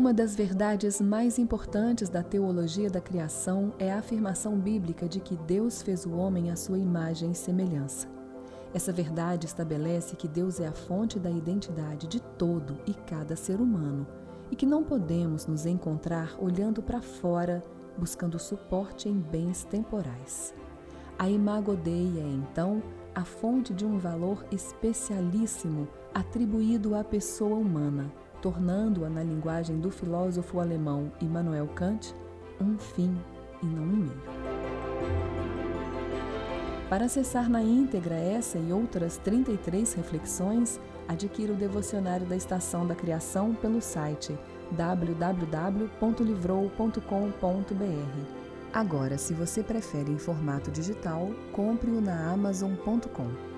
Uma das verdades mais importantes da teologia da criação é a afirmação bíblica de que Deus fez o homem à sua imagem e semelhança. Essa verdade estabelece que Deus é a fonte da identidade de todo e cada ser humano e que não podemos nos encontrar olhando para fora, buscando suporte em bens temporais. A imago Dei é, então, a fonte de um valor especialíssimo atribuído à pessoa humana, tornando-a, na linguagem do filósofo alemão Immanuel Kant, um fim e não um meio. Para acessar na íntegra essa e outras 33 reflexões, adquira o devocionário da Estação da Criação pelo site www.livrou.com.br Agora, se você prefere em formato digital, compre-o na Amazon.com.